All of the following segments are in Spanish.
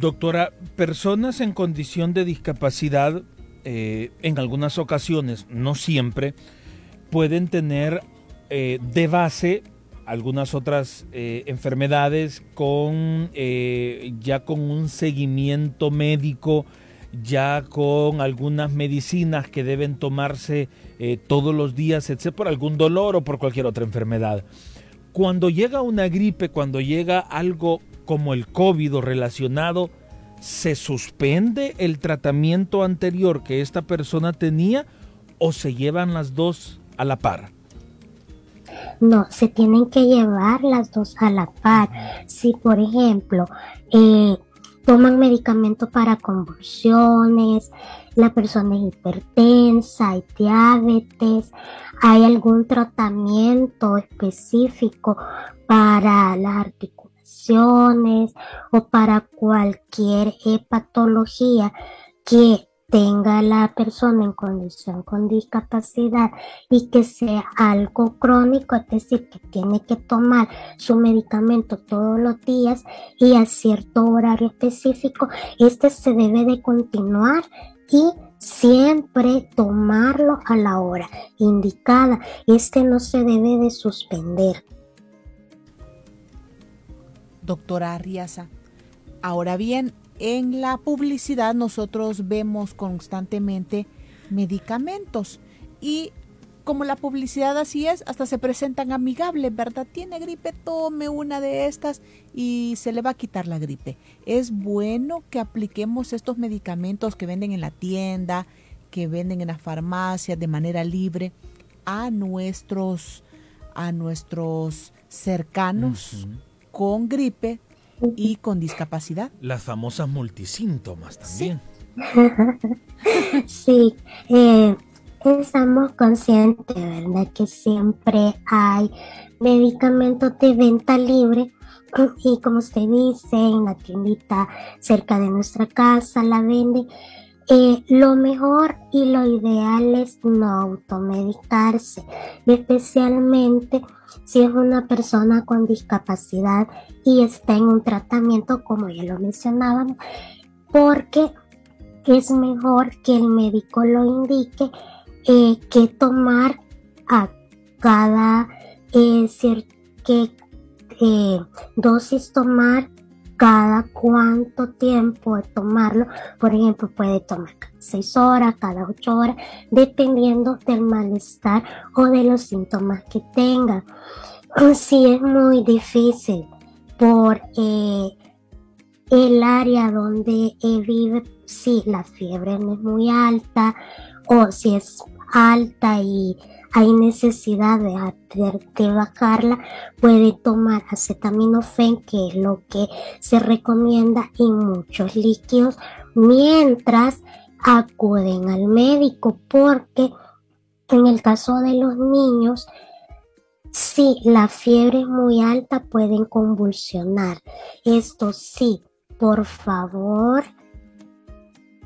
Doctora, personas en condición de discapacidad, eh, en algunas ocasiones, no siempre, pueden tener eh, de base algunas otras eh, enfermedades con ya con un seguimiento médico, ya con algunas medicinas que deben tomarse todos los días, etc., por algún dolor o por cualquier otra enfermedad. Cuando llega una gripe, cuando llega algo como el COVID o relacionado, ¿se suspende el tratamiento anterior que esta persona tenía o se llevan las dos a la par? No, se tienen que llevar las dos a la par. Si, por ejemplo, eh, toman medicamento para convulsiones, la persona es hipertensa, hay diabetes, hay algún tratamiento específico para las articulaciones o para cualquier hepatología que tenga la persona en condición con discapacidad y que sea algo crónico, es decir, que tiene que tomar su medicamento todos los días y a cierto horario específico, este se debe de continuar y siempre tomarlo a la hora indicada. Este no se debe de suspender doctora Arriaza. Ahora bien, en la publicidad nosotros vemos constantemente medicamentos y como la publicidad así es, hasta se presentan amigables, ¿verdad? Tiene gripe, tome una de estas y se le va a quitar la gripe. Es bueno que apliquemos estos medicamentos que venden en la tienda, que venden en las farmacias de manera libre a nuestros a nuestros cercanos con gripe y con discapacidad. Las famosas multisíntomas también. Sí, eh, estamos conscientes, ¿verdad? Que siempre hay medicamentos de venta libre y como usted dice, en la tiendita cerca de nuestra casa la venden. Eh, lo mejor y lo ideal es no automedicarse, especialmente si es una persona con discapacidad y está en un tratamiento, como ya lo mencionábamos, porque es mejor que el médico lo indique eh, que tomar a cada eh, que, eh, dosis tomar cada cuánto tiempo de tomarlo. Por ejemplo, puede tomar cada seis horas, cada ocho horas, dependiendo del malestar o de los síntomas que tenga. Sí, es muy difícil por eh, el área donde vive, si la fiebre no es muy alta o si es alta y hay necesidad de, de, bajarla, puede tomar acetaminofén, que es lo que se recomienda, y muchos líquidos, mientras acuden al médico, porque en el caso de los niños, si la fiebre es muy alta, pueden convulsionar. Esto sí, por favor,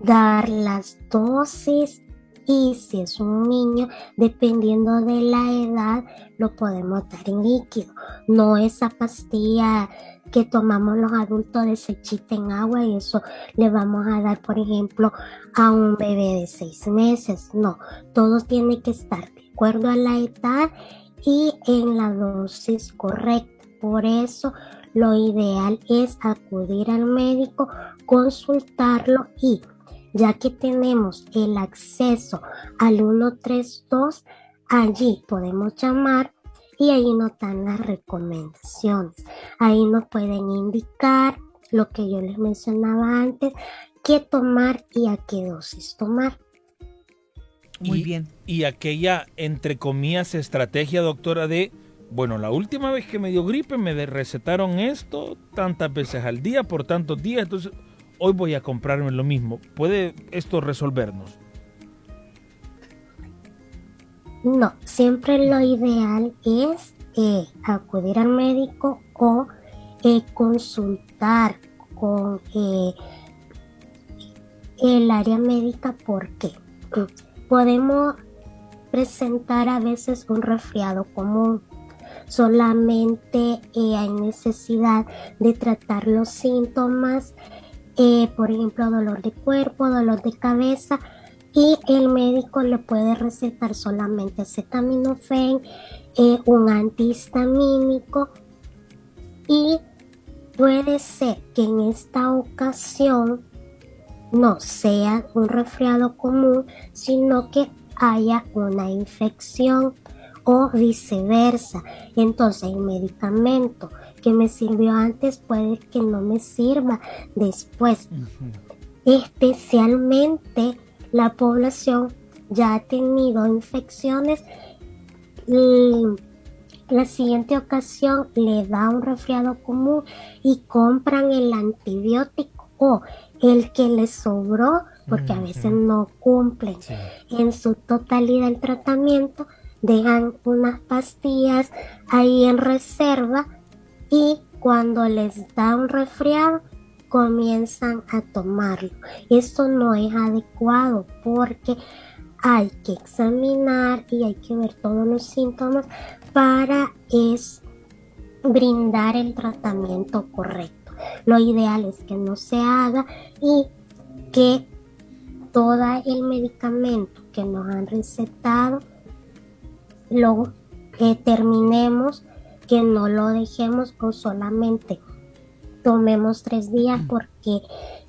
dar las dosis y si es un niño, dependiendo de la edad, lo podemos dar en líquido. No esa pastilla que tomamos los adultos desechita en agua y eso le vamos a dar, por ejemplo, a un bebé de seis meses. No, todo tiene que estar de acuerdo a la edad y en la dosis correcta. Por eso lo ideal es acudir al médico, consultarlo y ya que tenemos el acceso al 132, allí podemos llamar y ahí nos dan las recomendaciones. Ahí nos pueden indicar lo que yo les mencionaba antes, qué tomar y a qué dosis tomar. Muy bien. Y aquella, entre comillas, estrategia, doctora, de, bueno, la última vez que me dio gripe me recetaron esto tantas veces al día por tantos días, entonces hoy voy a comprarme lo mismo. ¿Puede esto resolvernos? No, siempre lo ideal es eh, acudir al médico o eh, consultar con eh, el área médica porque podemos presentar a veces un resfriado común. Solamente hay necesidad de tratar los síntomas, por ejemplo, dolor de cuerpo, dolor de cabeza, y el médico le puede recetar solamente acetaminofén, eh, un antihistamínico y puede ser que en esta ocasión no sea un resfriado común, sino que haya una infección o viceversa. Entonces el medicamento que me sirvió antes puede que no me sirva después. Especialmente la población ya ha tenido infecciones y la siguiente ocasión le da un resfriado común y compran el antibiótico o el que les sobró porque a veces no cumplen. En su totalidad el tratamiento dejan unas pastillas ahí en reserva y cuando les da un resfriado comienzan a tomarlo. Esto no es adecuado porque hay que examinar y hay que ver todos los síntomas para es brindar el tratamiento correcto. Lo ideal es que no se haga y que todo el medicamento que nos han recetado lo terminemos, que no lo dejemos con solamente tomemos tres días porque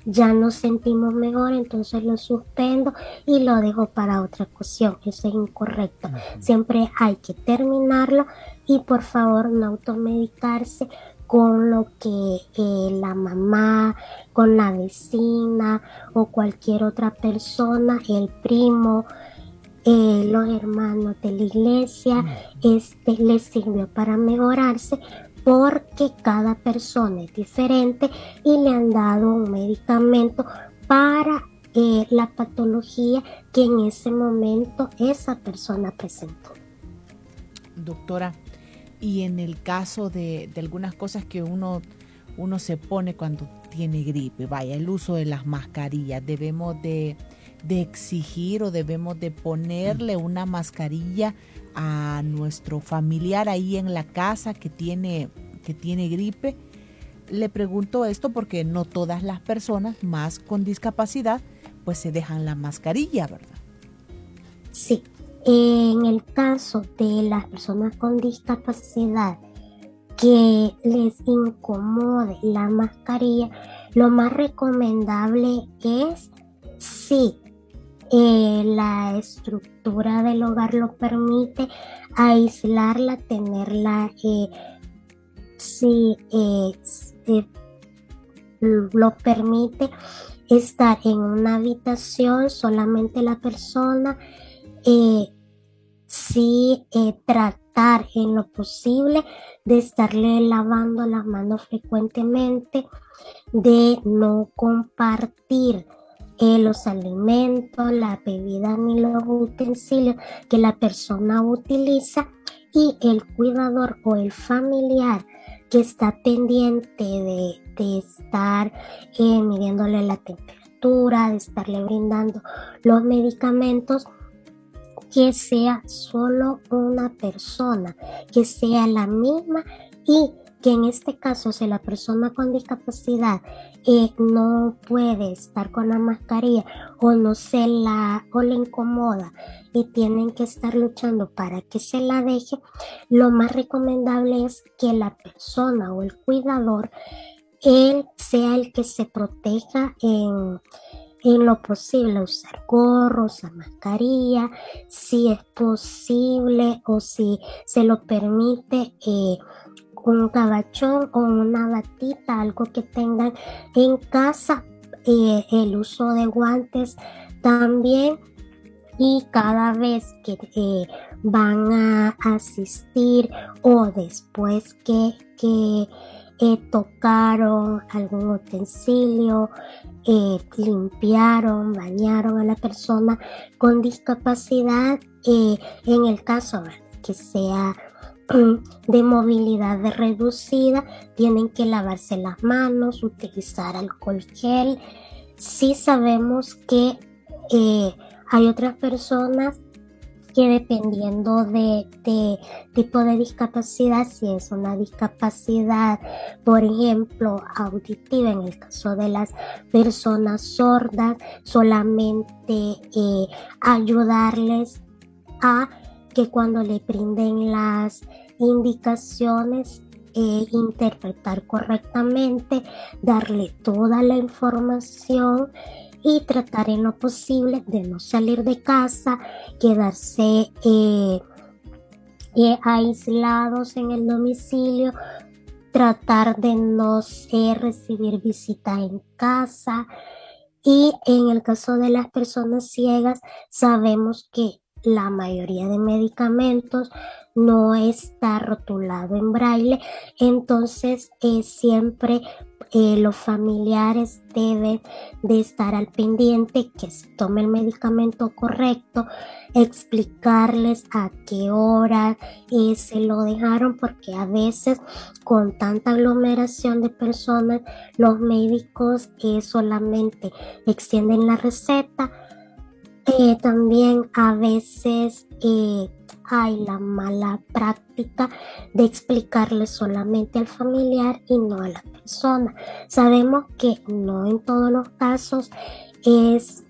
ya nos sentimos mejor, entonces lo suspendo y lo dejo para otra ocasión. Eso es incorrecto. Siempre hay que terminarlo y por favor no automedicarse con lo que eh, la mamá, con la vecina o cualquier otra persona, el primo, eh, los hermanos de la iglesia, este les sirvió para mejorarse porque cada persona es diferente y le han dado un medicamento para eh, la patología que en ese momento esa persona presentó. Doctora, y en el caso de, algunas cosas que uno, uno se pone cuando tiene gripe, vaya, el uso de las mascarillas, debemos de, de exigir o debemos de ponerle una mascarilla a nuestro familiar ahí en la casa que tiene, que tiene gripe. Le pregunto esto porque no todas las personas más con discapacidad pues se dejan la mascarilla, ¿verdad? Sí, en el caso de las personas con discapacidad que les incomode la mascarilla, lo más recomendable es sí eh, la estructura del hogar lo permite, aislarla, tenerla, eh, si eh, lo permite, estar en una habitación, solamente la persona, si tratar en lo posible de estarle lavando las manos frecuentemente, de no compartir los alimentos, la bebida ni los utensilios que la persona utiliza y el cuidador o el familiar que está pendiente de, estar eh, midiéndole la temperatura, de estarle brindando los medicamentos, que sea solo una persona, que sea la misma y que en este caso si la persona con discapacidad eh, no puede estar con la mascarilla o no se la o le incomoda y tienen que estar luchando para que se la deje, lo más recomendable es que la persona o el cuidador él sea el que se proteja en, en lo posible usar gorros, mascarilla, si es posible o si se lo permite eh, un cabachón o una batita, algo que tengan en casa, eh, el uso de guantes también. Y cada vez que eh, van a asistir o después que, eh, tocaron algún utensilio, limpiaron, bañaron a la persona con discapacidad, en el caso que sea de movilidad reducida, tienen que lavarse las manos, utilizar alcohol gel. Sí sabemos que hay otras personas que dependiendo de, tipo de discapacidad, si es una discapacidad, por ejemplo, auditiva, en el caso de las personas sordas, solamente eh, ayudarles a que cuando le brinden las indicaciones eh, interpretar correctamente, darle toda la información y tratar en lo posible de no salir de casa, quedarse eh, eh, aislados en el domicilio, tratar de no recibir visita en casa. Y en el caso de las personas ciegas, sabemos que la mayoría de medicamentos no está rotulado en braille, entonces es siempre eh, los familiares deben de estar al pendiente que se tome el medicamento correcto, explicarles a qué hora eh, se lo dejaron, porque a veces con tanta aglomeración de personas, los médicos eh, solamente extienden la receta. También a veces hay la mala práctica de explicarle solamente al familiar y no a la persona. Sabemos que no en todos los casos es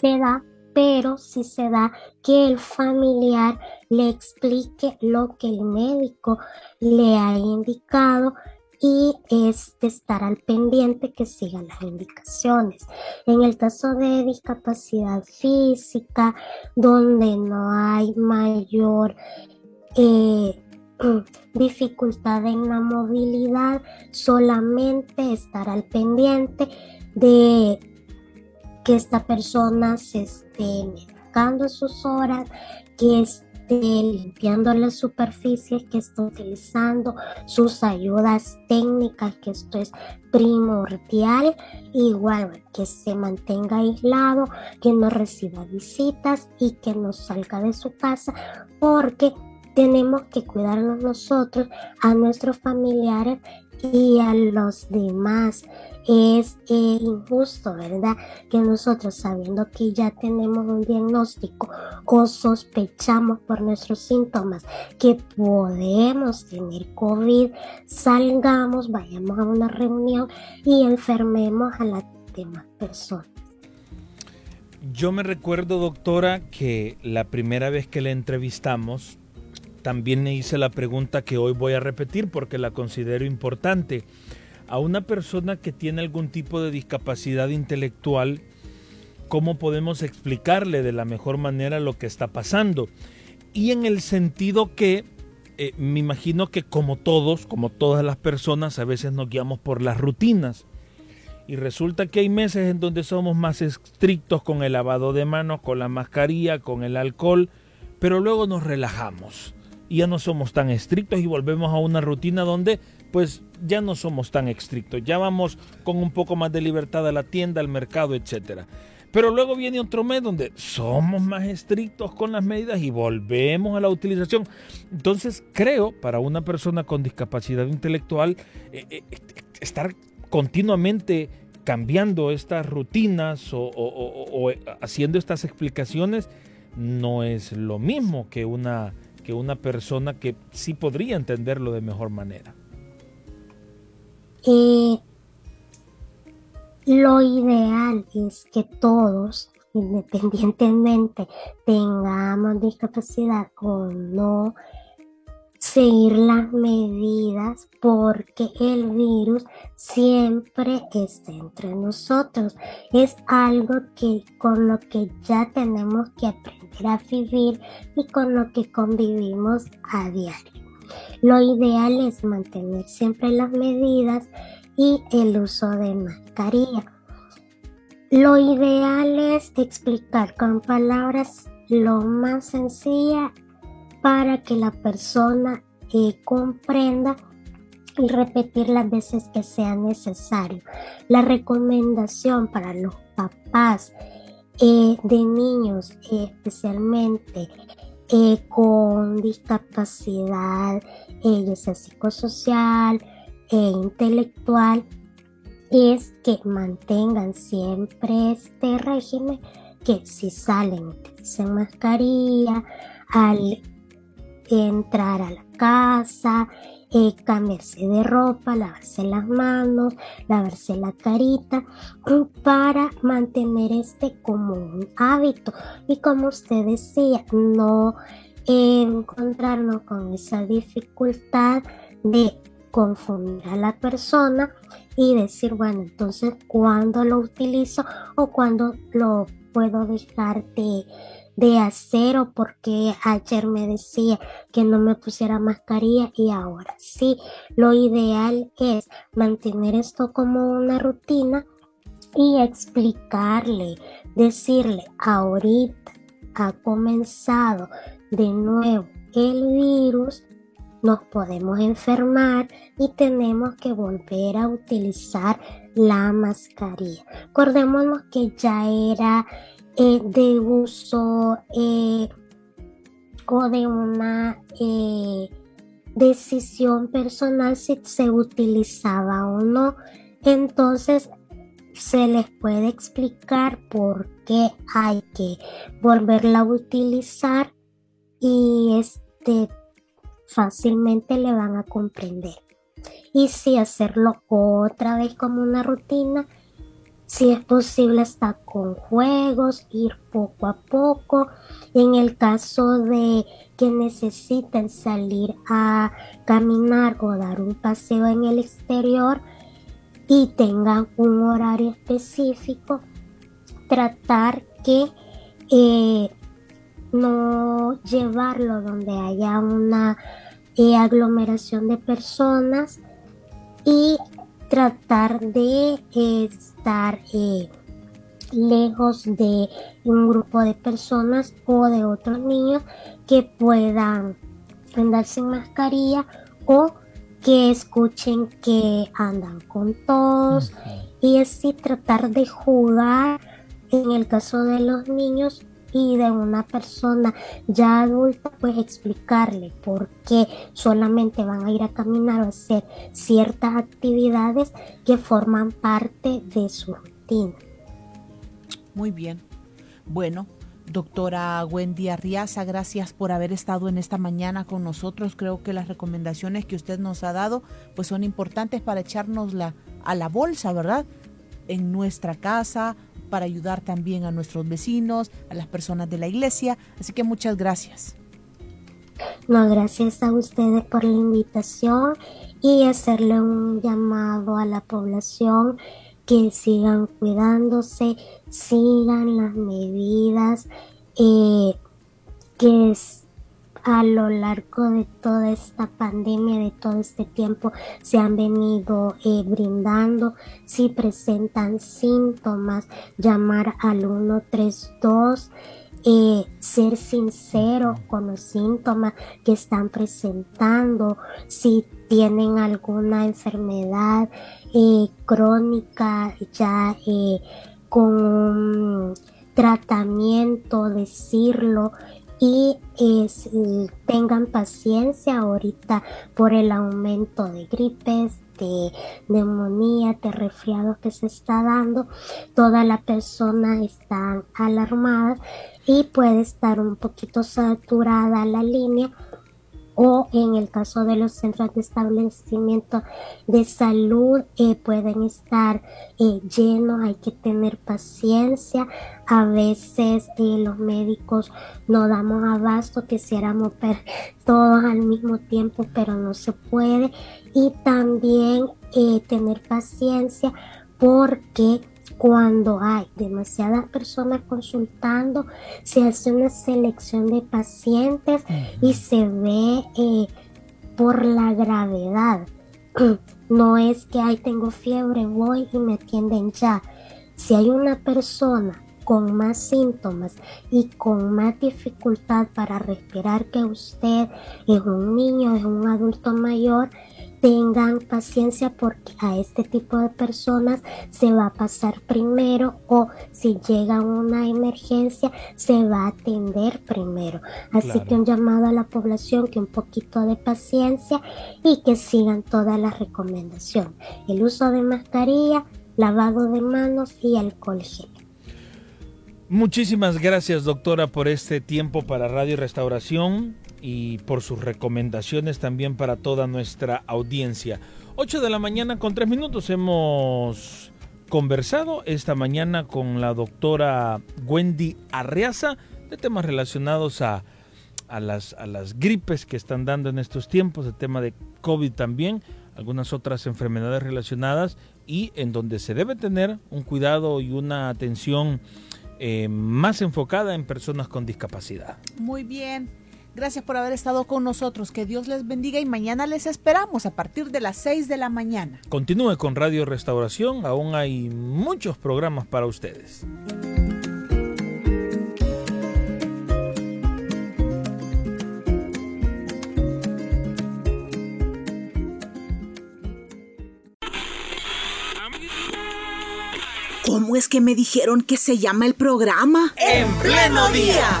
se da, pero si se da que el familiar le explique lo que el médico le ha indicado y es de estar al pendiente que sigan las indicaciones. En el caso de discapacidad física, donde no hay mayor eh, dificultad en la movilidad, solamente estar al pendiente de que esta persona se esté medicando sus horas, que esté limpiando las superficies que está utilizando, sus ayudas técnicas, que esto es primordial, igual que se mantenga aislado, que no reciba visitas y que no salga de su casa, porque tenemos que cuidarnos nosotros, a nuestros familiares y a los demás. Es injusto, ¿verdad? Que nosotros sabiendo que ya tenemos un diagnóstico o sospechamos por nuestros síntomas que podemos tener COVID, salgamos, vayamos a una reunión y enfermemos a las demás personas. Yo me recuerdo, doctora, que la primera vez que la entrevistamos, también hice la pregunta que hoy voy a repetir porque la considero importante. A una persona que tiene algún tipo de discapacidad intelectual, ¿cómo podemos explicarle de la mejor manera lo que está pasando? Y en el sentido que eh, me imagino que como todos, como todas las personas, a veces nos guiamos por las rutinas. Y resulta que hay meses en donde somos más estrictos con el lavado de manos, con la mascarilla, con el alcohol, pero luego nos relajamos y ya no somos tan estrictos y volvemos a una rutina donde pues ya no somos tan estrictos, ya vamos con un poco más de libertad a la tienda, al mercado, etc. Pero luego viene otro mes donde somos más estrictos con las medidas y volvemos a la utilización. Entonces creo, para una persona con discapacidad intelectual, eh, eh, estar continuamente cambiando estas rutinas o haciendo estas explicaciones no es lo mismo que una una persona que sí podría entenderlo de mejor manera? Eh, lo ideal es que todos, independientemente tengamos discapacidad o no, seguir las medidas porque el virus siempre está entre nosotros. Es algo que con lo que ya tenemos que aprender a vivir y con lo que convivimos a diario. Lo ideal es mantener siempre las medidas y el uso de mascarilla. Lo ideal es explicar con palabras lo más sencilla para que la persona eh, comprenda y repetir las veces que sea necesario. La recomendación para los papás eh, de niños, especialmente eh, con discapacidad, ya sea psicosocial e intelectual, es que mantengan siempre este régimen que si salen utilicen mascarilla al entrar a la casa, eh, cambiarse de ropa, lavarse las manos, lavarse la carita, para mantener este como un hábito. Y como usted decía, no encontrarnos con esa dificultad de confundir a la persona y decir, bueno, entonces, ¿cuándo lo utilizo o cuándo lo puedo dejar de, de hacer o porque ayer me decía que no me pusiera mascarilla y ahora sí, lo ideal es mantener esto como una rutina y explicarle, decirle, ahorita ha comenzado de nuevo el virus, nos podemos enfermar y tenemos que volver a utilizar la mascarilla. Acordémonos que ya era eh, de uso eh, o de una eh, decisión personal si se utilizaba o no. Entonces se les puede explicar por qué hay que volverla a utilizar y este fácilmente le van a comprender. Y si hacerlo otra vez como una rutina, si es posible hasta con juegos, ir poco a poco. En el caso de que necesiten salir a caminar o dar un paseo en el exterior y tengan un horario específico, tratar que eh, no llevarlo donde haya una eh, aglomeración de personas y tratar de estar eh, lejos de un grupo de personas o de otros niños que puedan andar sin mascarilla o que escuchen que andan con tos. Y así tratar de jugar en el caso de los niños y de una persona ya adulta, pues explicarle por qué solamente van a ir a caminar o hacer ciertas actividades que forman parte de su rutina. Muy bien. Bueno, doctora Wendy Arriaza, gracias por haber estado en esta mañana con nosotros. Creo que las recomendaciones que usted nos ha dado pues son importantes para echarnos a la bolsa, ¿verdad? En nuestra casa, para ayudar también a nuestros vecinos, a las personas de la iglesia. Así que muchas gracias. No, gracias a ustedes por la invitación y hacerle un llamado a la población que sigan cuidándose, sigan las medidas eh, que es, a lo largo de toda esta pandemia, de todo este tiempo, se han venido eh, brindando. Si presentan síntomas, llamar al 132. Eh, ser sincero con los síntomas que están presentando, si tienen alguna enfermedad eh, crónica ya con tratamiento, decirlo, y tengan paciencia ahorita por el aumento de gripes, de neumonía, de resfriados que se está dando. Todas las personas están alarmadas y puede estar un poquito saturada la línea o en el caso de los centros de establecimiento de salud eh, pueden estar eh, llenos, hay que tener paciencia. A veces eh, los médicos no damos abasto, quisiéramos ver todos al mismo tiempo, pero no se puede. Y también tener paciencia porque cuando hay demasiadas personas consultando, se hace una selección de pacientes y se ve eh, por la gravedad. No es que, ay, tengo fiebre, voy y me atienden ya. Si hay una persona con más síntomas y con más dificultad para respirar que usted, es un niño, es un adulto mayor, tengan paciencia porque a este tipo de personas se va a pasar primero o si llega una emergencia se va a atender primero. Así que un llamado a la población que un poquito de paciencia y que sigan todas las recomendaciones. El uso de mascarilla, lavado de manos y alcohol gel. Muchísimas gracias doctora por este tiempo para Radio Restauración y por sus recomendaciones también para toda nuestra audiencia. 8 de la mañana con 3 minutos hemos conversado esta mañana con la doctora Wendy Arreaza de temas relacionados a, a, las, a las gripes que están dando en estos tiempos, el tema de COVID también, algunas otras enfermedades relacionadas y en donde se debe tener un cuidado y una atención eh, más enfocada en personas con discapacidad. Muy bien. Gracias por haber estado con nosotros. Que Dios les bendiga y mañana les esperamos a partir de las 6 de la mañana. Continúe con Radio Restauración. Aún hay muchos programas para ustedes. ¿Cómo es que me dijeron que se llama el programa? En pleno día.